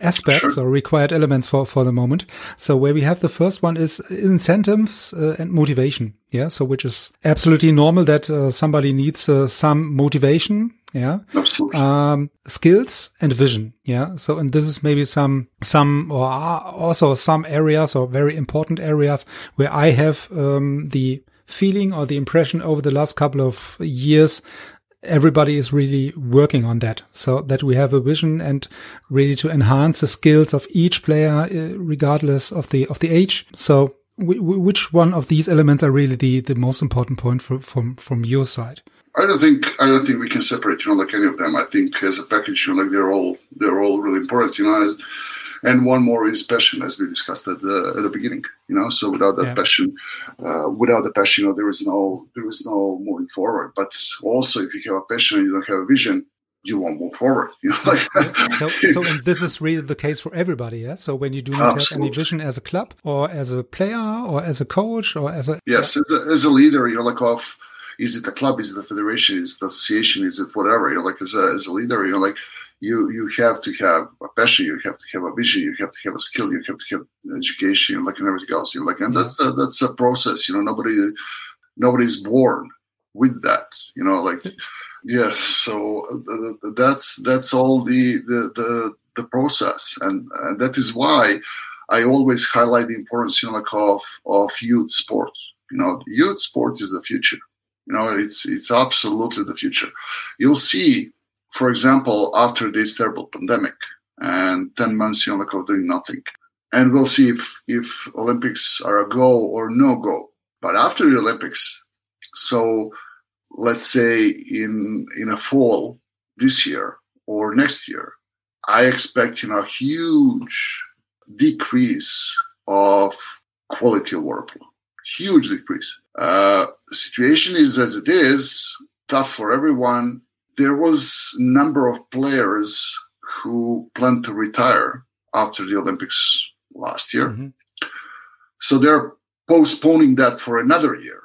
aspects sure. or required elements for for the moment. So where we have the first one is incentives and motivation. Yeah. So, which is absolutely normal that uh, somebody needs uh, some motivation. Yeah. Um, skills and vision. Yeah. So, and this is maybe some, some, or also some areas or very important areas where I have, um, the feeling or the impression over the last couple of years everybody is really working on that so that we have a vision and really to enhance the skills of each player uh, regardless of the of the age so which one of these elements are really the the most important point for, from from your side I don't think I don't think we can separate, you know, like any of them. I think as a package, you know, like they're all they're all really important, you know. As, and one more is passion, as we discussed at the at the beginning. You know, so without that yeah. passion, uh, without the passion, you know, there is no there is no moving forward. But also, if you have a passion and you don't have a vision, you won't move forward. You know, like so, so and this is really the case for everybody. Yeah. So when you do not Absolutely. have any vision as a club or as a player or as a coach or as a yes, as a, as a leader, you know, like oh, of is it the club, is it the federation, is it the association, is it whatever? You know, like as a as a leader, you know, like you you have to have a passion, you have to have a vision, you have to have a skill, you have to have education, like and everything else. You know, like and yeah. that's a, that's a process. You know, nobody nobody's born with that. You know, like yeah. So uh, that's that's all the the the, the process, and, and that is why I always highlight the importance, you know, like of of youth sport. You know, youth sport is the future. You know, it's it's absolutely the future. You'll see for example, after this terrible pandemic and 10 months in of doing nothing. And we'll see if, if Olympics are a go or no go. But after the Olympics, so let's say in, in a fall this year or next year, I expect, you know, a huge decrease of quality of water. Huge decrease. Uh, situation is as it is, tough for everyone there was a number of players who planned to retire after the Olympics last year. Mm-hmm. So they're postponing that for another year.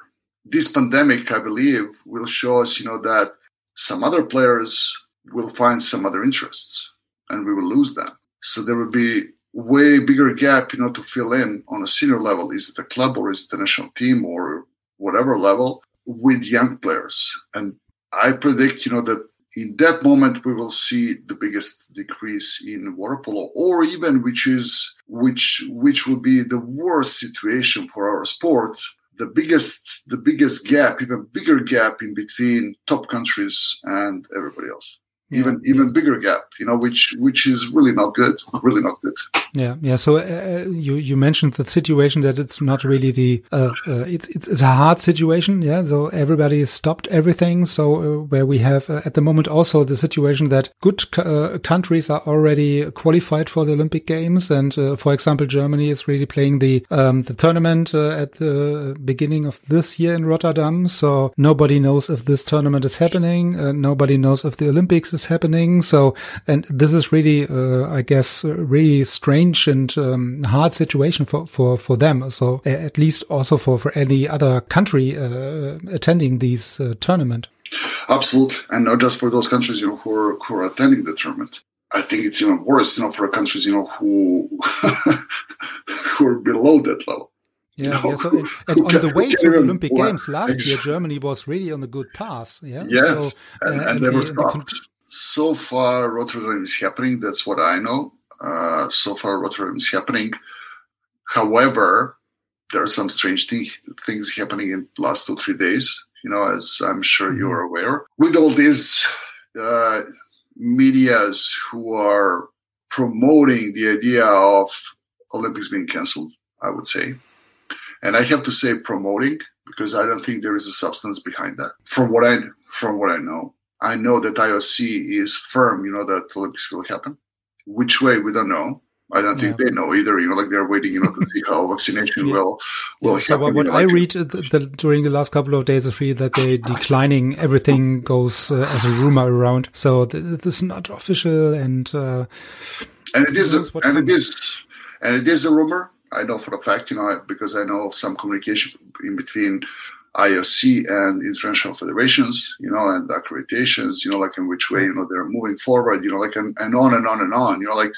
This pandemic, I believe, will show us, you know, that some other players will find some other interests and we will lose them. So there will be way bigger gap, you know, to fill in on a senior level. Is it a club or is it a national team or whatever level with young players? And I predict, you know, that in that moment we will see the biggest decrease in water polo, or even which is which which would be the worst situation for our sport. The biggest the biggest gap, even bigger gap in between top countries and everybody else even even bigger gap you know which which is really not good really not good. Yeah yeah so uh, uh, you you mentioned the situation that it's not really the uh, uh, it's, it's it's a hard situation yeah so everybody has stopped everything so uh, where we have uh, at the moment also the situation that good countries are already qualified for the olympic games and for example germany is really playing the um, the tournament at the beginning of this year in rotterdam so nobody knows if this tournament is happening nobody knows if the olympics is is happening. So, and this is really, uh, I guess, really strange and um, hard situation for, for, for them. So at least also for, for any other country uh, attending these uh, tournament. Absolutely. And not just for those countries, you know, who are, who are attending the tournament. I think it's even worse, you know, for countries, you know, who who are below that level. Yeah, know, yeah. So, and, and on the way to the Olympic Games last year, Germany was really on a good path. Yeah. Yes, so, uh, and, and, and, they were so far Rotterdam is happening. That's what I know. Uh, so far Rotterdam is happening. However, there are some strange thing, things happening in the last two three days. You know, as I'm sure mm-hmm. you are aware, with all these uh, media's who are promoting the idea of Olympics being cancelled. I would say, and I have to say promoting because I don't think there is a substance behind that. From what I from what I know, I know that IOC is firm, you know, that Olympics will happen. Which way we don't know. I don't think yeah. they know either. You know, like they're waiting, you know, to see how vaccination yeah. will will yeah. So happen. what, I read the, the, during the last couple of days is really that they declining everything goes uh, as a rumor around. So this is not official, and uh, and it is, a, and comes. it is, and it is a rumor. I know for a fact, you know, because I know of some communication in between IOC and international federations, you know, and accreditations, you know, like in which way, you know, they're moving forward, you know, like, and, and on and on and on, you know, like,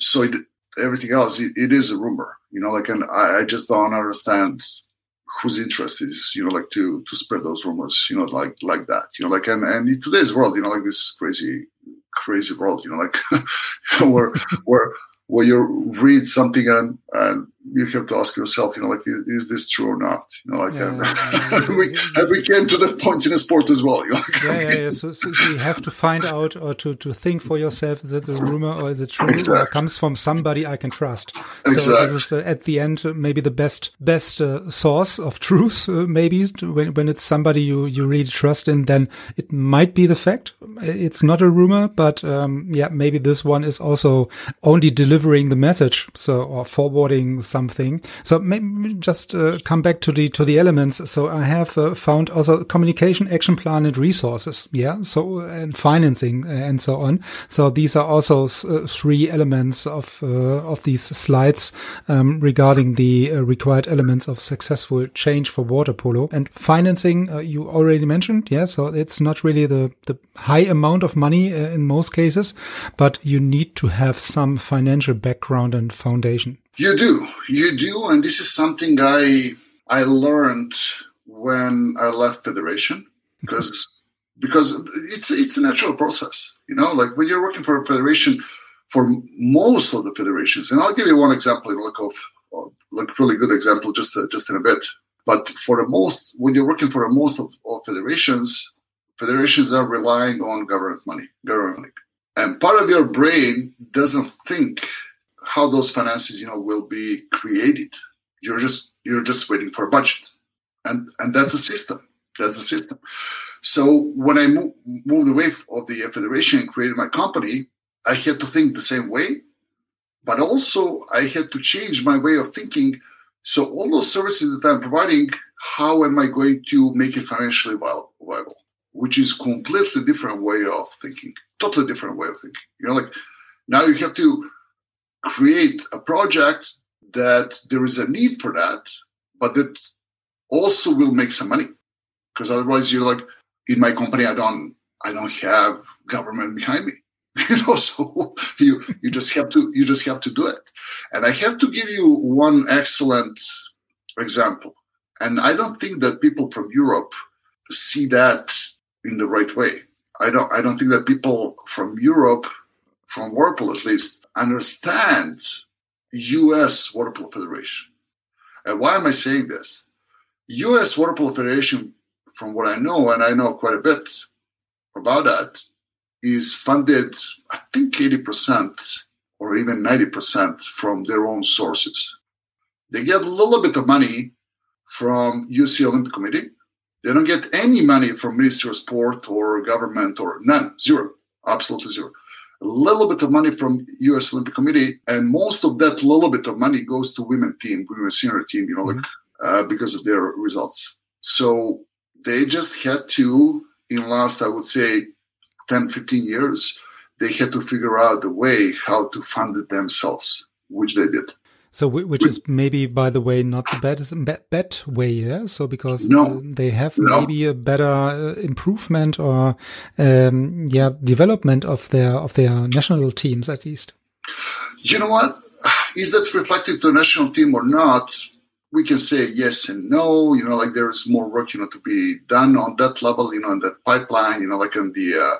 so it, everything else, it, it is a rumor, you know, like, and I, I just don't understand whose interest is you know like to to spread those rumors you know like like that you know like and and in today's world you know like this crazy crazy world you know like where where where you read something and and you have to ask yourself, you know, like, is this true or not? You know, like, yeah, um, yeah, yeah, we, we came to that point in a sport as well. You know? yeah, yeah, yeah. So, so, you have to find out or to, to think for yourself, is it a rumor or is it true exactly. or comes from somebody I can trust? Exactly. So this is uh, at the end uh, maybe the best best uh, source of truth. Uh, maybe when when it's somebody you you really trust in, then it might be the fact. It's not a rumor, but um, yeah, maybe this one is also only delivering the message, so or forwarding something. So maybe just uh, come back to the to the elements. So I have uh, found also communication, action plan, and resources. Yeah. So and financing uh, and so on. So these are also uh, three elements of uh, of these slides um, regarding the required elements of successful change for water polo and financing. you already mentioned. Yeah. So it's not really the the high amount of money in most cases, but you need to have some financial background and foundation. You do, you do, and this is something I I learned when I left federation because because it's it's a natural process, you know. Like when you're working for a federation, for most of the federations, and I'll give you one example, like of like really good example, just uh, just in a bit. But for the most, when you're working for the most of, of federations, federations are relying on government money, government money, and part of your brain doesn't think how those finances, you know, will be created. You're just you're just waiting for a budget, and and that's the system. That's the system. So when I mo- moved away of the federation and created my company, I had to think the same way, but also I had to change my way of thinking. So all those services that I'm providing, how am I going to make it financially viable? Which is completely different way of thinking, totally different way of thinking. You know, like now you have to create a project that there is a need for that, but that also will make some money. Because otherwise, you're like, in my company, I don't, I don't have government behind me. you know, so you you just have to you just have to do it. And I have to give you one excellent example. And I don't think that people from Europe see that in the right way. I don't I don't think that people from Europe, from water polo at least, understand U.S. Water Polo Federation. And why am I saying this? U.S. Water Polo Federation, from what I know, and I know quite a bit about that, is funded, I think, 80% or even 90% from their own sources. They get a little bit of money from U.S. Olympic Committee. They don't get any money from Ministry of Sport or government or none, zero, absolutely zero a little bit of money from U.S. Olympic Committee, and most of that little bit of money goes to women team, women senior team, you know, mm-hmm. like uh, because of their results. So they just had to, in last, I would say, 10, 15 years, they had to figure out a way how to fund it themselves, which they did. So, which is maybe, by the way, not the bad, bad, way, yeah? So, because no, they have no. maybe a better uh, improvement or, um, yeah, development of their, of their national teams at least. You know what? Is that reflected to the national team or not? We can say yes and no. You know, like there is more work, you know, to be done on that level, you know, in that pipeline, you know, like in the, uh,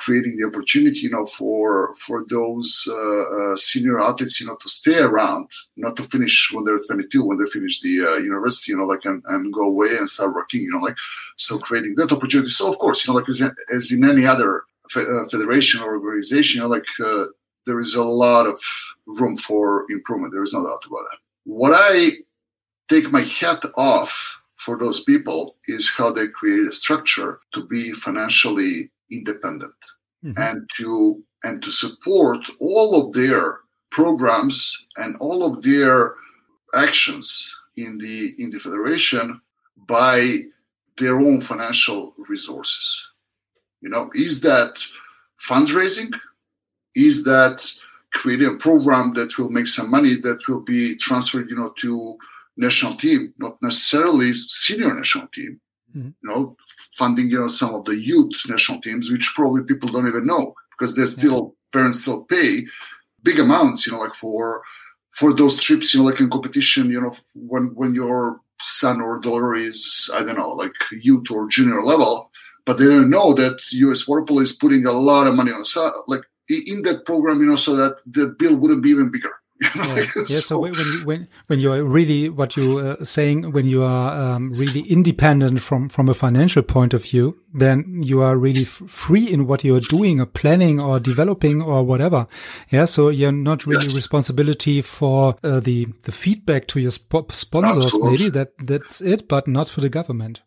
creating the opportunity, you know, for for those uh, uh, senior athletes, you know, to stay around, not to finish when they're 22, when they finish the uh, university, you know, like and, and go away and start working, you know, like so creating that opportunity. So of course, you know, like as in, as in any other fe- uh, federation or organization, you know, like uh, there is a lot of room for improvement. There is no doubt about that. What I take my hat off for those people is how they create a structure to be financially independent mm-hmm. and to and to support all of their programs and all of their actions in the in the federation by their own financial resources. You know is that fundraising? Is that creating a program that will make some money that will be transferred you know to national team? Not necessarily senior national team mm-hmm. you know funding, you know, some of the youth national teams, which probably people don't even know because they still parents still pay big amounts, you know, like for for those trips, you know, like in competition, you know, when when you're son or daughter is I don't know, like youth or junior level, but they don't know that U.S. Water Polo is putting a lot of money on like in that program, you know, so that the bill wouldn't be even bigger. Yeah. yeah. So, when you, when when you are really what you are uh, saying when you are um, really independent from from a financial point of view, then you are really free in what you are doing or planning or developing or whatever. Yeah. So you're not really yes. responsibility for uh, the the feedback to your sp sponsors. Absolutely. Maybe that that's it, but not for the government.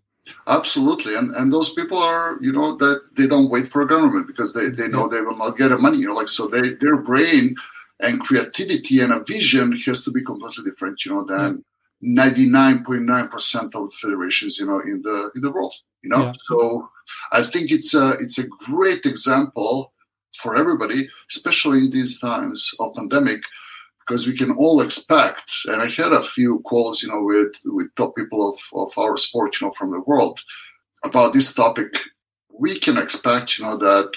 Absolutely, and and those people are you know that they don't wait for a government because they, they know they will not get the money. You know, like so they their brain and creativity and a vision has to be completely different, you know, than ninety nine point nine percent of the federations, you know, in the in the world. You know, yeah. so I think it's a it's a great example for everybody, especially in these times of pandemic, because we can all expect. And I had a few calls, you know, with with top people of of our sport, you know, from the world about this topic. We can expect, you know, that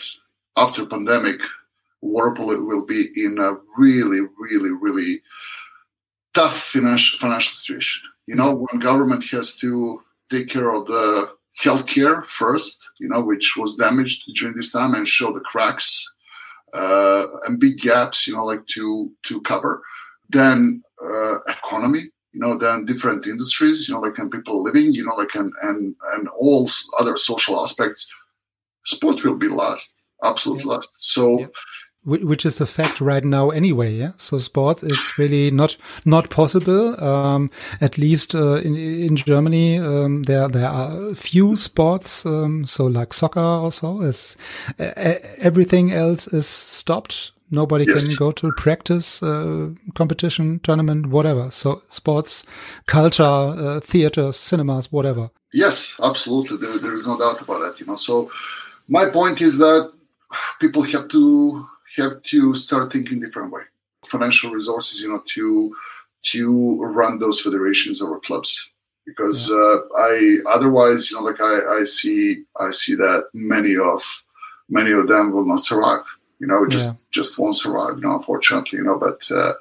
after pandemic, Waterpolo will be in a really, really, really tough financial financial situation. You know, when government has to take care of the healthcare first, you know, which was damaged during this time, and show the cracks uh, and big gaps, you know, like to to cover. Then uh, economy, you know, then different industries, you know, like and people living, you know, like and and and all other social aspects. Sport will be last, absolutely yeah. lost. So. Yeah which is a fact right now anyway. Yeah. So sports is really not, not possible. Um, at least, uh, in, in Germany, um, there, there are few sports. Um, so like soccer also is, uh, everything else is stopped. Nobody yes. can go to practice, uh, competition, tournament, whatever. So sports, culture, uh, theaters, cinemas, whatever. Yes, absolutely. There, there is no doubt about that, you know. So my point is that people have to have to start thinking different way. Financial resources, you know, to to run those federations or clubs because yeah. uh, I otherwise, you know, like I, I see I see that many of many of them will not survive. You know, just yeah. just won't survive. You know, unfortunately, you know, but. Uh,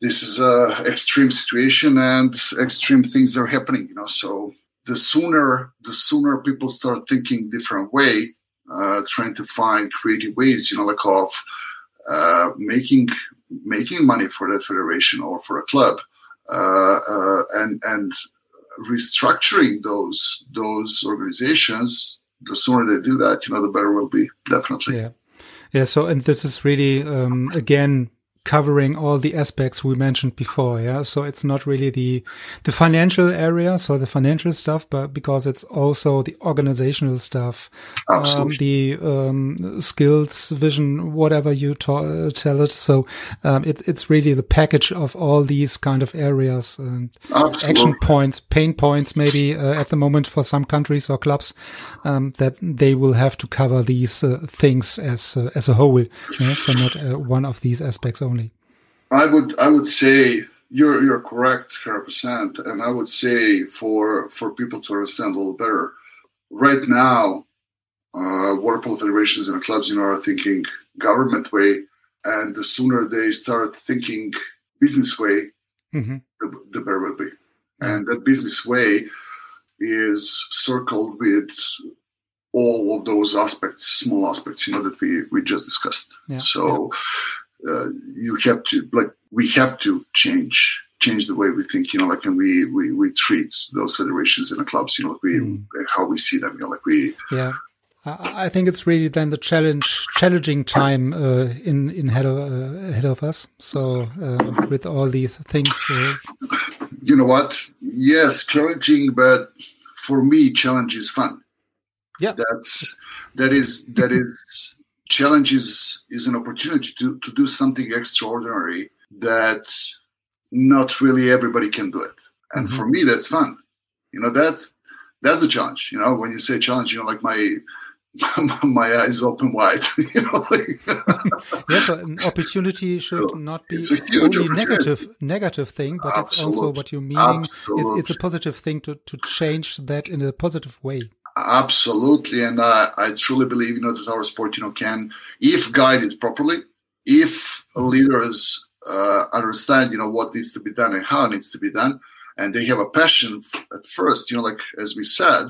this is a extreme situation and extreme things are happening you know so the sooner the sooner people start thinking different way uh, trying to find creative ways, you know, like of uh, making making money for the federation or for a club, uh, uh, and and restructuring those those organizations. The sooner they do that, you know, the better will be. Definitely. Yeah. Yeah. So, and this is really um, again covering all the aspects we mentioned before. Yeah. So it's not really the, the financial area. So the financial stuff, but because it's also the organizational stuff, um, the, um, skills, vision, whatever you ta- tell it. So, um, it, it's really the package of all these kind of areas and Absolutely. action points, pain points, maybe uh, at the moment for some countries or clubs, um, that they will have to cover these uh, things as, uh, as a whole. Yeah? So not uh, one of these aspects only. I would I would say you're you're correct, hundred percent, and I would say for for people to understand a little better, right now, uh, water polo federations and clubs, you know, are thinking government way, and the sooner they start thinking business way, mm-hmm. the, the better will be. And that business way is circled with all of those aspects, small aspects, you know, that we we just discussed. Yeah. So. Yeah uh, you have to like we have to change change the way we think, you know, like and we we, we treat those federations and the clubs, you know, like we mm. how we see them, you know, like we yeah. I think it's really then the challenge, challenging time uh, in in ahead of uh, ahead of us. So uh, with all these things, uh, you know what? Yes, challenging, but for me, challenge is fun. Yeah, that's that is that is challenge is, is an opportunity to, to do something extraordinary that not really everybody can do it. And mm-hmm. for me, that's fun. You know, that's that's the challenge. You know, when you say challenge, you know, like my my eyes open wide. you know, like yes, an opportunity should so not be only negative negative thing, but Absolute. it's also what you meaning. It's, it's, a positive thing to to change that in a positive way. Absolutely, and I, I truly believe you know that our sport you know can, if guided properly, if leaders uh, understand you know what needs to be done and how it needs to be done, and they have a passion at first, you know, like as we said,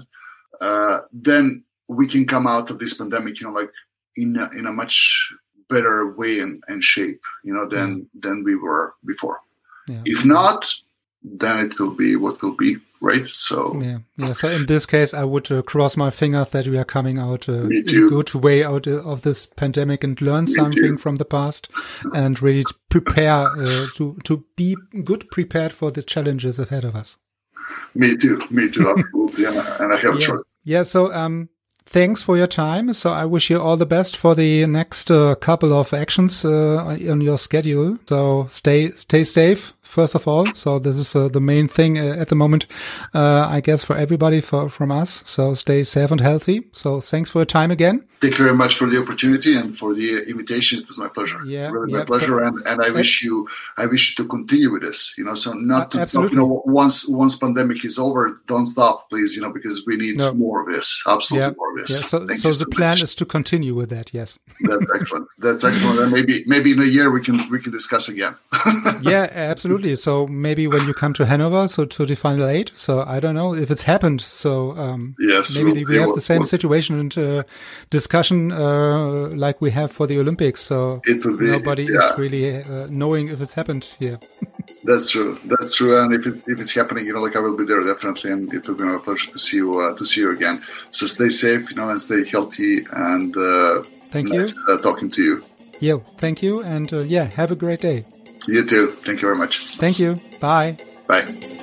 uh, then we can come out of this pandemic, you know, like in a, in a much better way and, and shape, you know, than than we were before. Yeah. If not, then it will be what will be, right? So Yeah, yeah. So in this case, I would uh, cross my fingers that we are coming out uh, Me a good way out uh, of this pandemic and learn something too. from the past, and really to prepare uh, to to be good prepared for the challenges ahead of us. me too, me too, absolutely. yeah, and I have a Yeah. choice. Yeah. So um, thanks for your time. So I wish you all the best for the next uh, couple of actions uh, on your schedule. So stay stay safe first of all. So this is uh, the main thing uh, at the moment, uh, I guess, for everybody for from us. So stay safe and healthy. So thanks for your time again. Thank you very much for the opportunity and for the invitation. It was my pleasure. Yeah, really yeah, my pleasure. so- and, and I wish you, I wish you to continue with this. You know, so not to, Uh, absolutely. you know, once once pandemic is over, don't stop, please. You know, because we need No. more of this. Absolutely Yeah, more of this. Yeah. So Thank so the plan much. is to continue with that. Yes. That's excellent. That's excellent. And maybe maybe in a year we can we can discuss again. yeah, absolutely. So maybe when you come to Hanover, so to the final eight. So I don't know if it's happened. So um, Yes, maybe we'll we have the same situation and uh, discussion uh, like we have for the Olympics. So be- nobody yeah. is really uh, knowing if it's happened here. That's true. That's true. And if it's if it's happening, you know, like I will be there definitely, and it will be my pleasure to see you uh, to see you again. So stay safe, you know, and stay healthy. And uh, Thank you. nice, Uh, talking to you. Yeah, thank you, and uh, yeah, have a great day. You too. Thank you very much. Thank you. Bye. Bye.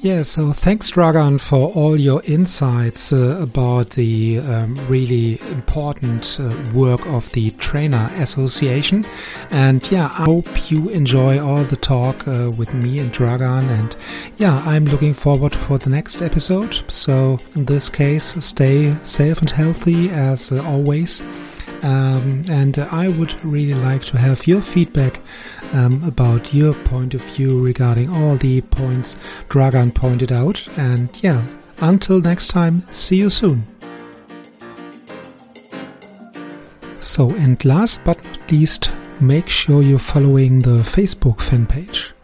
Yeah, so thanks, Dragan, for all your insights uh, about the um, really important uh, work of the Trainer Association. And yeah, I hope you enjoy all the talk uh, with me and Dragan. And yeah, I'm looking forward for the next episode. So in this case, stay safe and healthy as uh, always. Um, and uh, I would really like to have your feedback um, about your point of view regarding all the points Dragan pointed out. And yeah, until next time, see you soon. So, and last but not least, make sure you're following the Facebook fan page.